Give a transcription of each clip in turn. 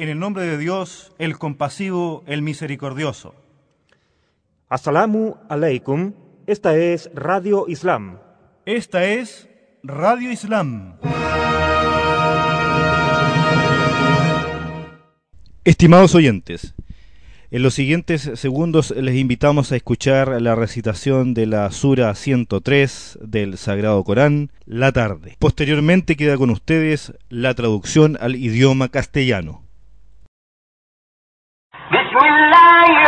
En el nombre de Dios, el compasivo, el misericordioso. Assalamu alaikum. Esta es Radio Islam. Esta es Radio Islam. Estimados oyentes, en los siguientes segundos les invitamos a escuchar la recitación de la Sura 103 del Sagrado Corán, La Tarde. Posteriormente queda con ustedes la traducción al idioma castellano. الله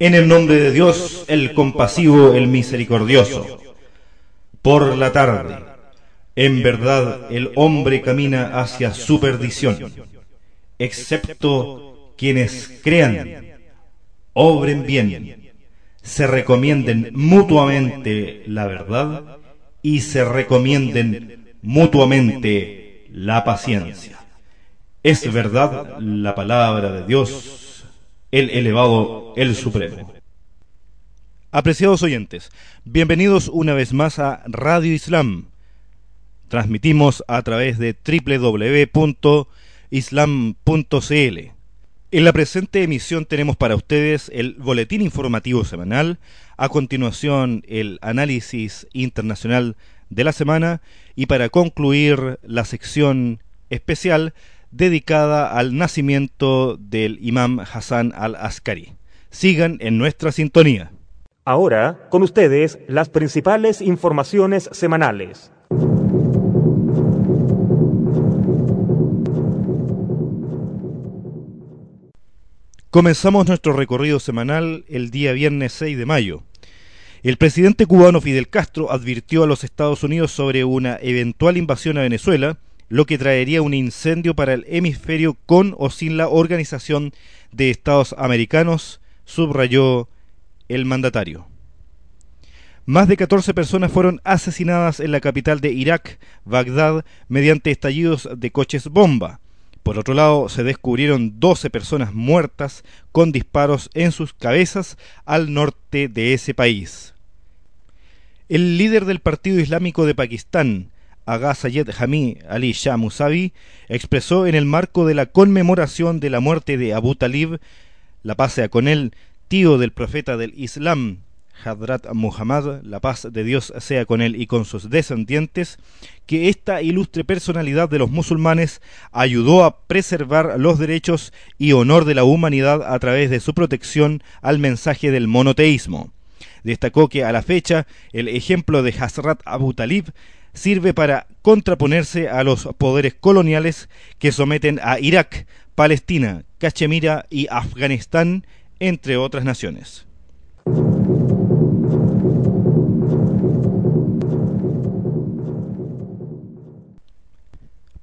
En el nombre de Dios, el compasivo, el misericordioso. Por la tarde, en verdad, el hombre camina hacia su perdición, excepto quienes crean, obren bien, se recomienden mutuamente la verdad y se recomienden mutuamente la paciencia. Es verdad la palabra de Dios, el elevado, el supremo. Apreciados oyentes, bienvenidos una vez más a Radio Islam. Transmitimos a través de www.islam.cl. En la presente emisión tenemos para ustedes el boletín informativo semanal, a continuación el análisis internacional de la semana y para concluir la sección especial dedicada al nacimiento del imam Hassan al-Askari. Sigan en nuestra sintonía. Ahora, con ustedes, las principales informaciones semanales. Comenzamos nuestro recorrido semanal el día viernes 6 de mayo. El presidente cubano Fidel Castro advirtió a los Estados Unidos sobre una eventual invasión a Venezuela lo que traería un incendio para el hemisferio con o sin la Organización de Estados Americanos, subrayó el mandatario. Más de 14 personas fueron asesinadas en la capital de Irak, Bagdad, mediante estallidos de coches bomba. Por otro lado, se descubrieron 12 personas muertas con disparos en sus cabezas al norte de ese país. El líder del Partido Islámico de Pakistán, Agha Sayed Hami Ali Shah Musavi, expresó en el marco de la conmemoración de la muerte de Abu Talib, la paz sea con él, tío del profeta del Islam, Hadrat Muhammad, la paz de Dios sea con él y con sus descendientes, que esta ilustre personalidad de los musulmanes ayudó a preservar los derechos y honor de la humanidad a través de su protección al mensaje del monoteísmo. Destacó que a la fecha el ejemplo de Hazrat Abu Talib sirve para contraponerse a los poderes coloniales que someten a Irak, Palestina, Cachemira y Afganistán, entre otras naciones.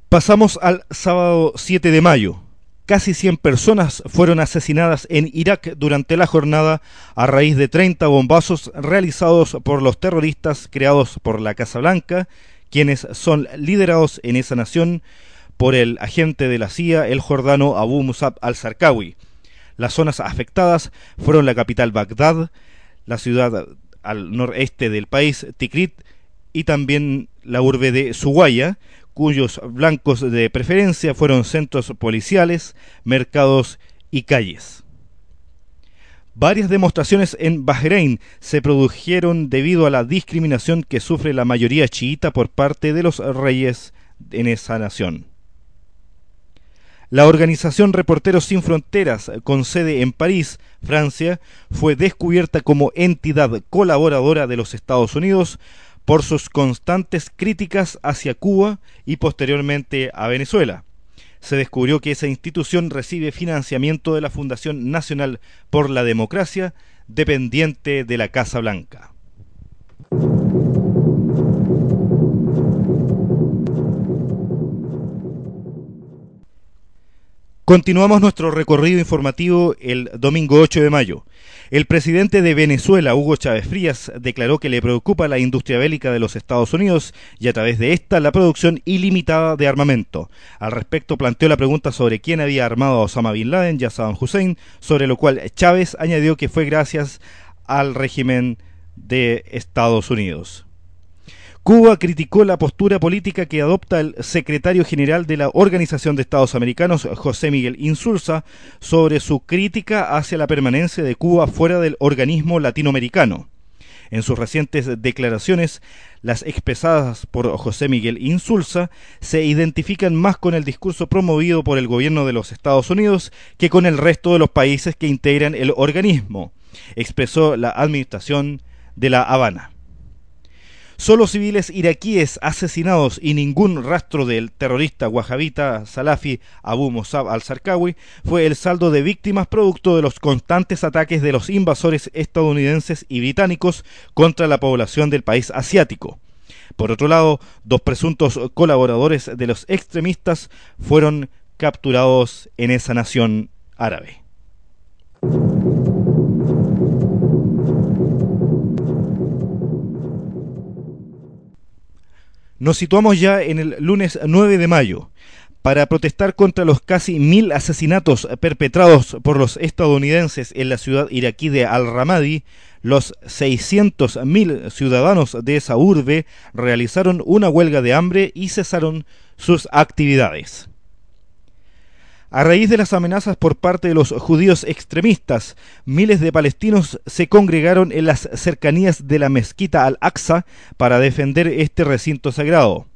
Pasamos al sábado 7 de mayo. Casi 100 personas fueron asesinadas en Irak durante la jornada a raíz de 30 bombazos realizados por los terroristas creados por la Casa Blanca, quienes son liderados en esa nación por el agente de la CIA, el jordano Abu Musab al-Sarkawi. Las zonas afectadas fueron la capital Bagdad, la ciudad al noreste del país, Tikrit, y también la urbe de Suwaya, cuyos blancos de preferencia fueron centros policiales, mercados y calles. Varias demostraciones en Bahrein se produjeron debido a la discriminación que sufre la mayoría chiita por parte de los reyes en esa nación. La organización Reporteros Sin Fronteras, con sede en París, Francia, fue descubierta como entidad colaboradora de los Estados Unidos por sus constantes críticas hacia Cuba y posteriormente a Venezuela. Se descubrió que esa institución recibe financiamiento de la Fundación Nacional por la Democracia, dependiente de la Casa Blanca. Continuamos nuestro recorrido informativo el domingo 8 de mayo. El presidente de Venezuela, Hugo Chávez Frías, declaró que le preocupa la industria bélica de los Estados Unidos y a través de esta la producción ilimitada de armamento. Al respecto planteó la pregunta sobre quién había armado a Osama Bin Laden y a Saddam Hussein, sobre lo cual Chávez añadió que fue gracias al régimen de Estados Unidos. Cuba criticó la postura política que adopta el secretario general de la Organización de Estados Americanos, José Miguel Insulza, sobre su crítica hacia la permanencia de Cuba fuera del organismo latinoamericano. En sus recientes declaraciones, las expresadas por José Miguel Insulza se identifican más con el discurso promovido por el gobierno de los Estados Unidos que con el resto de los países que integran el organismo, expresó la administración de La Habana. Solo civiles iraquíes asesinados y ningún rastro del terrorista wahabita salafi Abu Musab al-Sarkawi fue el saldo de víctimas producto de los constantes ataques de los invasores estadounidenses y británicos contra la población del país asiático. Por otro lado, dos presuntos colaboradores de los extremistas fueron capturados en esa nación árabe. Nos situamos ya en el lunes 9 de mayo para protestar contra los casi mil asesinatos perpetrados por los estadounidenses en la ciudad iraquí de Al-Ramadi, los 600.000 ciudadanos de esa urbe realizaron una huelga de hambre y cesaron sus actividades. A raíz de las amenazas por parte de los judíos extremistas, miles de palestinos se congregaron en las cercanías de la mezquita Al-Aqsa para defender este recinto sagrado.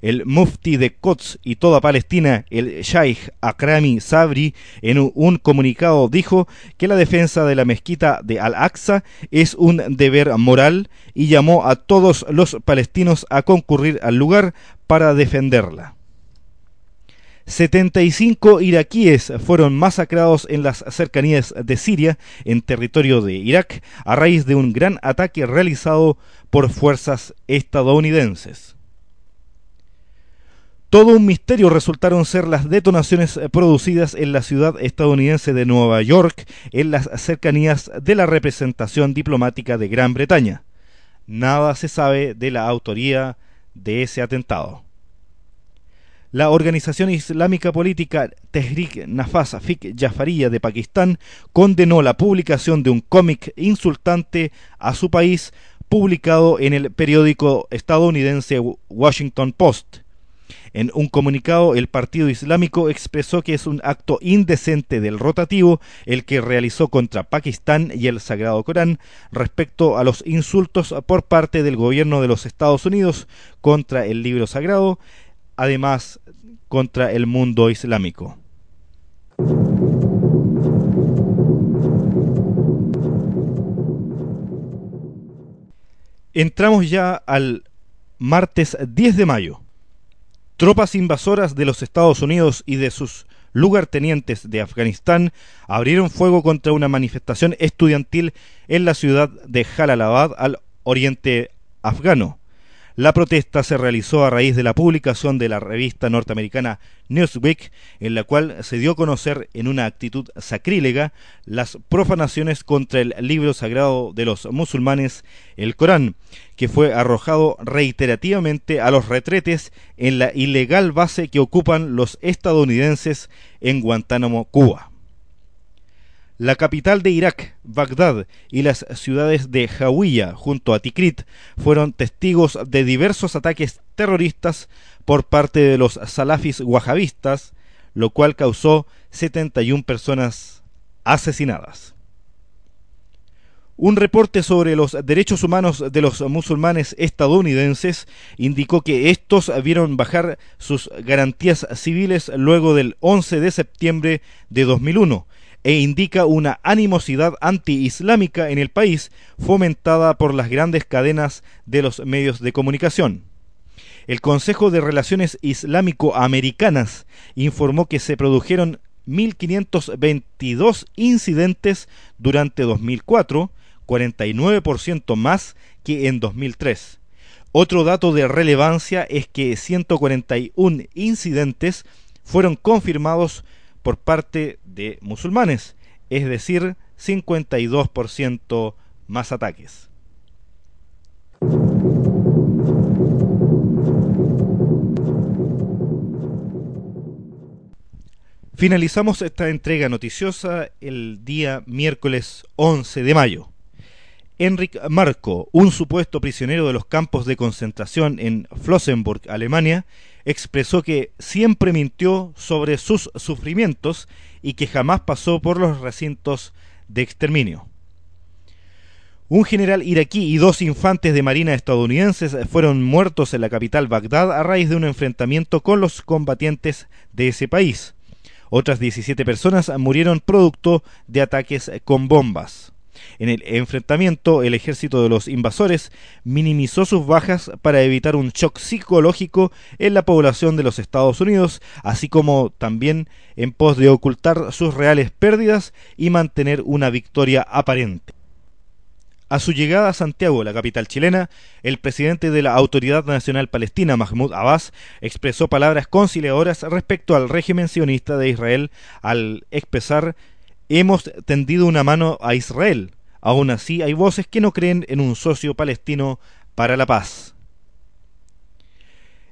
El mufti de Quds y toda Palestina, el Sheikh Akrami Sabri, en un comunicado dijo que la defensa de la mezquita de Al-Aqsa es un deber moral y llamó a todos los palestinos a concurrir al lugar para defenderla. 75 iraquíes fueron masacrados en las cercanías de Siria, en territorio de Irak, a raíz de un gran ataque realizado por fuerzas estadounidenses. Todo un misterio resultaron ser las detonaciones producidas en la ciudad estadounidense de Nueva York, en las cercanías de la representación diplomática de Gran Bretaña. Nada se sabe de la autoría de ese atentado. La organización islámica política Tehrik Nafas Fik Jafariya de Pakistán condenó la publicación de un cómic insultante a su país publicado en el periódico estadounidense Washington Post. En un comunicado, el Partido Islámico expresó que es un acto indecente del rotativo el que realizó contra Pakistán y el Sagrado Corán respecto a los insultos por parte del gobierno de los Estados Unidos contra el libro sagrado además contra el mundo islámico. Entramos ya al martes 10 de mayo. Tropas invasoras de los Estados Unidos y de sus lugartenientes de Afganistán abrieron fuego contra una manifestación estudiantil en la ciudad de Jalalabad al oriente afgano. La protesta se realizó a raíz de la publicación de la revista norteamericana Newsweek, en la cual se dio a conocer en una actitud sacrílega las profanaciones contra el libro sagrado de los musulmanes, el Corán, que fue arrojado reiterativamente a los retretes en la ilegal base que ocupan los estadounidenses en Guantánamo, Cuba. La capital de Irak, Bagdad, y las ciudades de Hawiyah junto a Tikrit fueron testigos de diversos ataques terroristas por parte de los salafis wahabistas, lo cual causó 71 personas asesinadas. Un reporte sobre los derechos humanos de los musulmanes estadounidenses indicó que estos vieron bajar sus garantías civiles luego del 11 de septiembre de 2001 e indica una animosidad anti-islámica en el país fomentada por las grandes cadenas de los medios de comunicación. El Consejo de Relaciones Islámico-Americanas informó que se produjeron 1.522 incidentes durante 2004, 49% más que en 2003. Otro dato de relevancia es que 141 incidentes fueron confirmados por parte de musulmanes, es decir, 52% más ataques. Finalizamos esta entrega noticiosa el día miércoles 11 de mayo. Enric Marco, un supuesto prisionero de los campos de concentración en Flossenburg, Alemania, expresó que siempre mintió sobre sus sufrimientos y que jamás pasó por los recintos de exterminio. Un general iraquí y dos infantes de marina estadounidenses fueron muertos en la capital Bagdad a raíz de un enfrentamiento con los combatientes de ese país. Otras 17 personas murieron producto de ataques con bombas. En el enfrentamiento, el ejército de los invasores minimizó sus bajas para evitar un shock psicológico en la población de los Estados Unidos, así como también en pos de ocultar sus reales pérdidas y mantener una victoria aparente. A su llegada a Santiago, la capital chilena, el presidente de la Autoridad Nacional Palestina, Mahmoud Abbas, expresó palabras conciliadoras respecto al régimen sionista de Israel al expresar hemos tendido una mano a Israel. Aún así hay voces que no creen en un socio palestino para la paz.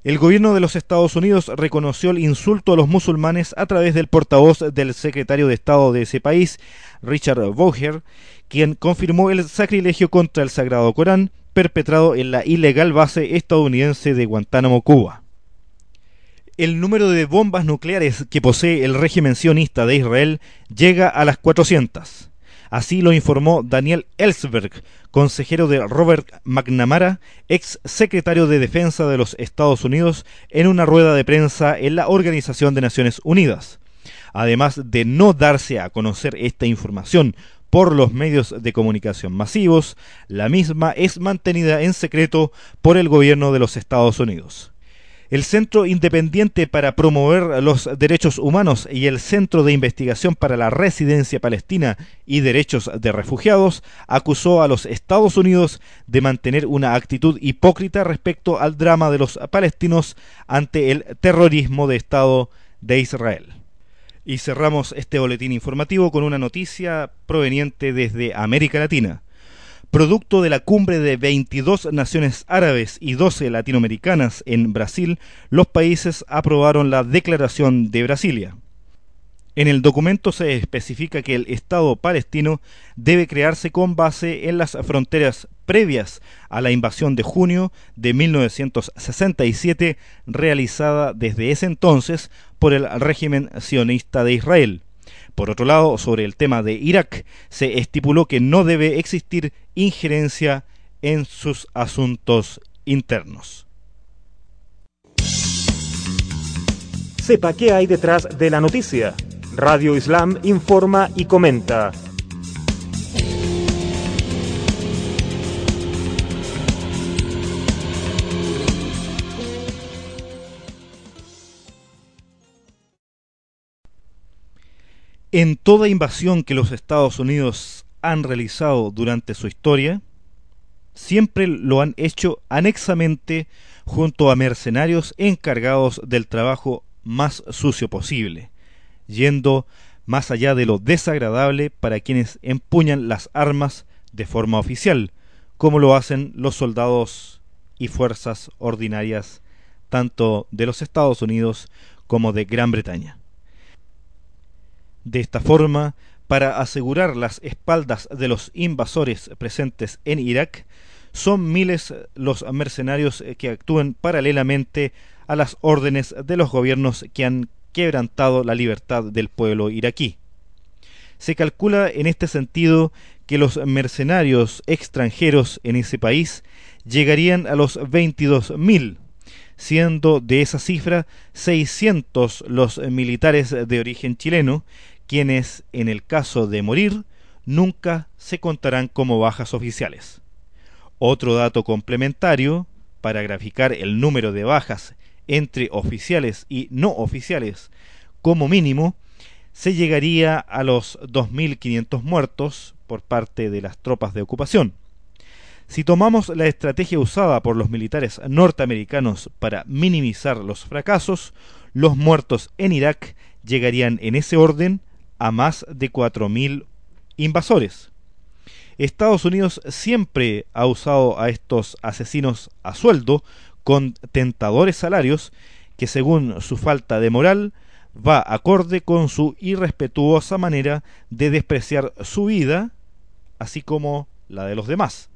El gobierno de los Estados Unidos reconoció el insulto a los musulmanes a través del portavoz del secretario de Estado de ese país, Richard Boucher, quien confirmó el sacrilegio contra el Sagrado Corán perpetrado en la ilegal base estadounidense de Guantánamo, Cuba. El número de bombas nucleares que posee el régimen sionista de Israel llega a las 400. Así lo informó Daniel Ellsberg, consejero de Robert McNamara, ex secretario de Defensa de los Estados Unidos, en una rueda de prensa en la Organización de Naciones Unidas. Además de no darse a conocer esta información por los medios de comunicación masivos, la misma es mantenida en secreto por el gobierno de los Estados Unidos. El Centro Independiente para Promover los Derechos Humanos y el Centro de Investigación para la Residencia Palestina y Derechos de Refugiados acusó a los Estados Unidos de mantener una actitud hipócrita respecto al drama de los palestinos ante el terrorismo de Estado de Israel. Y cerramos este boletín informativo con una noticia proveniente desde América Latina producto de la cumbre de 22 naciones árabes y 12 latinoamericanas en Brasil, los países aprobaron la Declaración de Brasilia. En el documento se especifica que el Estado palestino debe crearse con base en las fronteras previas a la invasión de junio de 1967 realizada desde ese entonces por el régimen sionista de Israel por otro lado, sobre el tema de Irak, se estipuló que no debe existir injerencia en sus asuntos internos. Sepa qué hay detrás de la noticia. Radio Islam informa y comenta. En toda invasión que los Estados Unidos han realizado durante su historia, siempre lo han hecho anexamente junto a mercenarios encargados del trabajo más sucio posible, yendo más allá de lo desagradable para quienes empuñan las armas de forma oficial, como lo hacen los soldados y fuerzas ordinarias tanto de los Estados Unidos como de Gran Bretaña. De esta forma, para asegurar las espaldas de los invasores presentes en Irak, son miles los mercenarios que actúan paralelamente a las órdenes de los gobiernos que han quebrantado la libertad del pueblo iraquí. Se calcula en este sentido que los mercenarios extranjeros en ese país llegarían a los 22.000, siendo de esa cifra 600 los militares de origen chileno quienes, en el caso de morir, nunca se contarán como bajas oficiales. Otro dato complementario, para graficar el número de bajas entre oficiales y no oficiales como mínimo, se llegaría a los 2.500 muertos por parte de las tropas de ocupación. Si tomamos la estrategia usada por los militares norteamericanos para minimizar los fracasos, los muertos en Irak llegarían en ese orden a más de 4.000 invasores. Estados Unidos siempre ha usado a estos asesinos a sueldo con tentadores salarios que según su falta de moral va acorde con su irrespetuosa manera de despreciar su vida, así como la de los demás,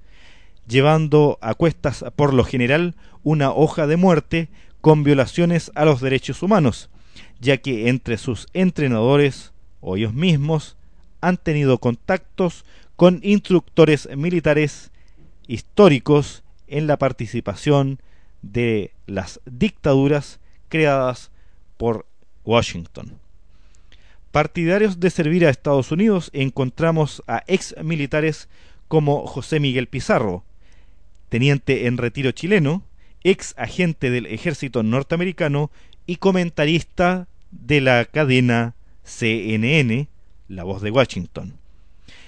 llevando a cuestas por lo general una hoja de muerte con violaciones a los derechos humanos, ya que entre sus entrenadores o ellos mismos han tenido contactos con instructores militares históricos en la participación de las dictaduras creadas por Washington. Partidarios de servir a Estados Unidos encontramos a ex militares como José Miguel Pizarro, teniente en retiro chileno, ex agente del ejército norteamericano y comentarista de la cadena CNN, La Voz de Washington.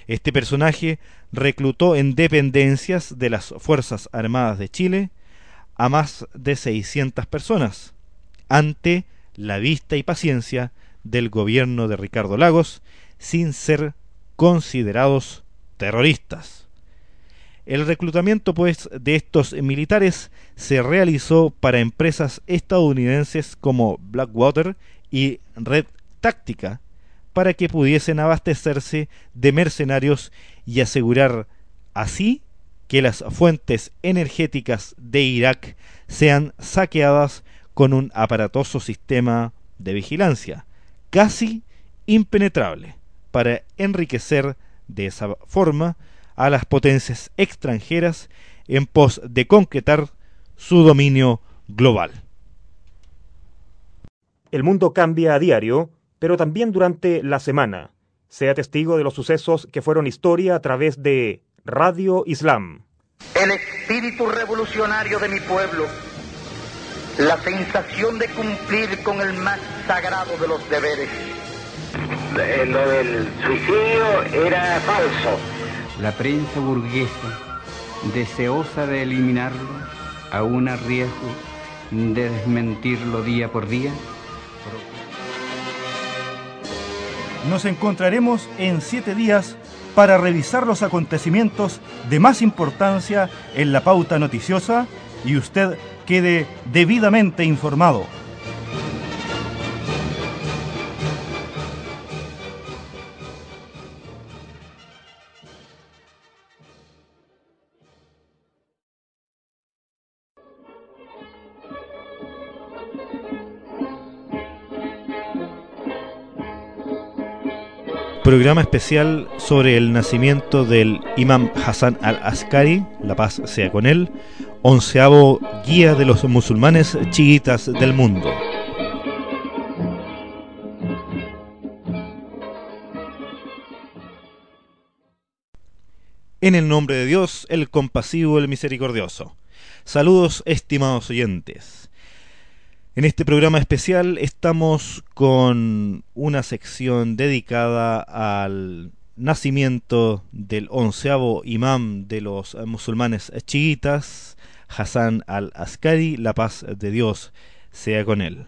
Este personaje reclutó en dependencias de las Fuerzas Armadas de Chile a más de 600 personas, ante la vista y paciencia del gobierno de Ricardo Lagos, sin ser considerados terroristas. El reclutamiento pues de estos militares se realizó para empresas estadounidenses como Blackwater y Red Táctica para que pudiesen abastecerse de mercenarios y asegurar así que las fuentes energéticas de Irak sean saqueadas con un aparatoso sistema de vigilancia, casi impenetrable, para enriquecer de esa forma a las potencias extranjeras en pos de concretar su dominio global. El mundo cambia a diario, pero también durante la semana. Sea testigo de los sucesos que fueron historia a través de Radio Islam. El espíritu revolucionario de mi pueblo, la sensación de cumplir con el más sagrado de los deberes. Eh, lo del suicidio era falso. La prensa burguesa, deseosa de eliminarlo, aún a riesgo de desmentirlo día por día, nos encontraremos en siete días para revisar los acontecimientos de más importancia en la pauta noticiosa y usted quede debidamente informado. Programa especial sobre el nacimiento del imam Hassan al-Askari, la paz sea con él, onceavo guía de los musulmanes chiitas del mundo. En el nombre de Dios, el compasivo, el misericordioso. Saludos, estimados oyentes. En este programa especial estamos con una sección dedicada al nacimiento del onceavo imam de los musulmanes chiitas, Hassan al-Askari, la paz de Dios sea con él.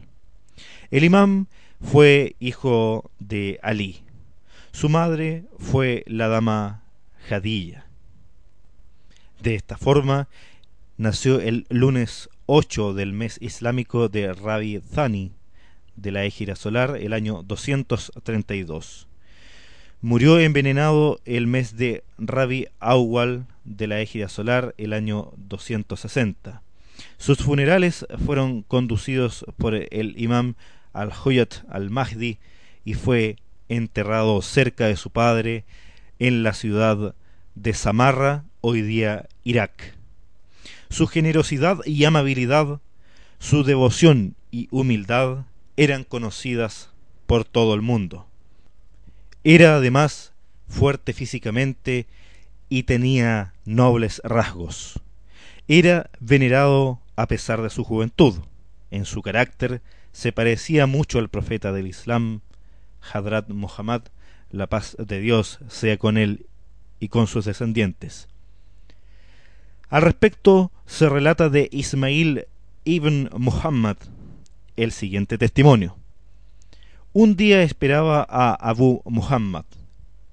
El imam fue hijo de Ali. Su madre fue la dama Jadilla. De esta forma, nació el lunes 8 del mes islámico de Rabi Thani de la Égira solar el año 232. Murió envenenado el mes de Rabi Awal de la Égira solar el año 260. Sus funerales fueron conducidos por el imam al-Huyat al-Mahdi y fue enterrado cerca de su padre en la ciudad de Samarra, hoy día Irak. Su generosidad y amabilidad, su devoción y humildad eran conocidas por todo el mundo. Era además fuerte físicamente y tenía nobles rasgos. Era venerado a pesar de su juventud. En su carácter se parecía mucho al profeta del Islam, Hadrat Muhammad, la paz de Dios sea con él y con sus descendientes. Al respecto se relata de Ismail ibn Muhammad el siguiente testimonio. Un día esperaba a Abu Muhammad,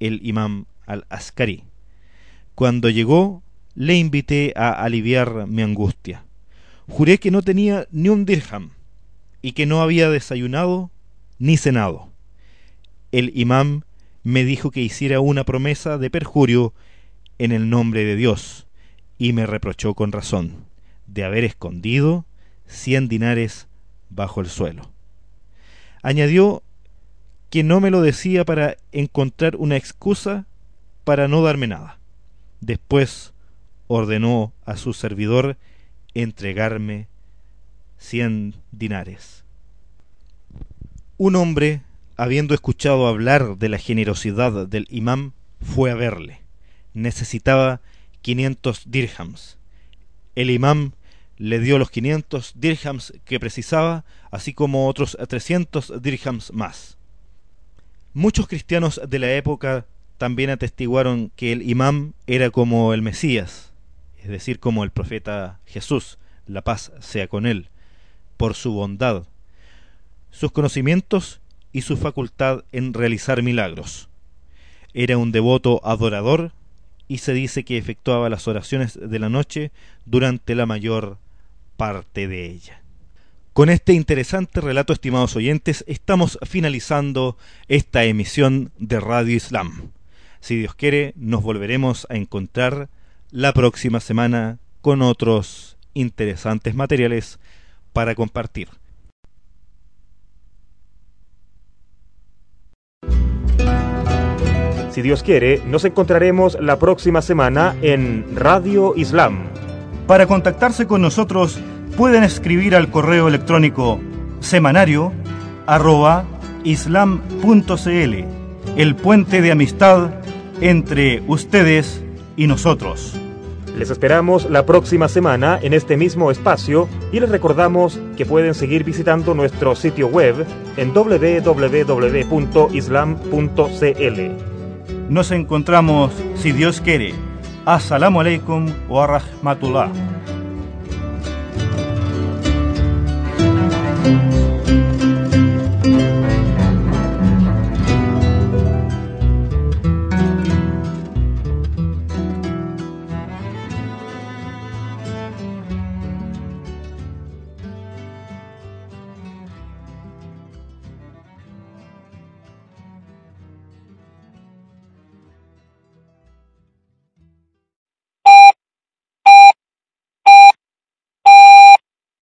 el imam al-Askari. Cuando llegó, le invité a aliviar mi angustia. Juré que no tenía ni un dirham y que no había desayunado ni cenado. El imam me dijo que hiciera una promesa de perjurio en el nombre de Dios y me reprochó con razón de haber escondido cien dinares bajo el suelo. Añadió que no me lo decía para encontrar una excusa para no darme nada. Después ordenó a su servidor entregarme cien dinares. Un hombre, habiendo escuchado hablar de la generosidad del imam, fue a verle. Necesitaba quinientos dirhams. El imam le dio los quinientos dirhams que precisaba, así como otros trescientos dirhams más. Muchos cristianos de la época también atestiguaron que el imam era como el Mesías, es decir, como el profeta Jesús, la paz sea con él, por su bondad, sus conocimientos y su facultad en realizar milagros. Era un devoto adorador y se dice que efectuaba las oraciones de la noche durante la mayor parte de ella. Con este interesante relato, estimados oyentes, estamos finalizando esta emisión de Radio Islam. Si Dios quiere, nos volveremos a encontrar la próxima semana con otros interesantes materiales para compartir. Si Dios quiere, nos encontraremos la próxima semana en Radio Islam. Para contactarse con nosotros pueden escribir al correo electrónico semanario arroba islam.cl, el puente de amistad entre ustedes y nosotros. Les esperamos la próxima semana en este mismo espacio y les recordamos que pueden seguir visitando nuestro sitio web en www.islam.cl. Nos encontramos, si Dios quiere. Assalamu alaikum wa rahmatullah.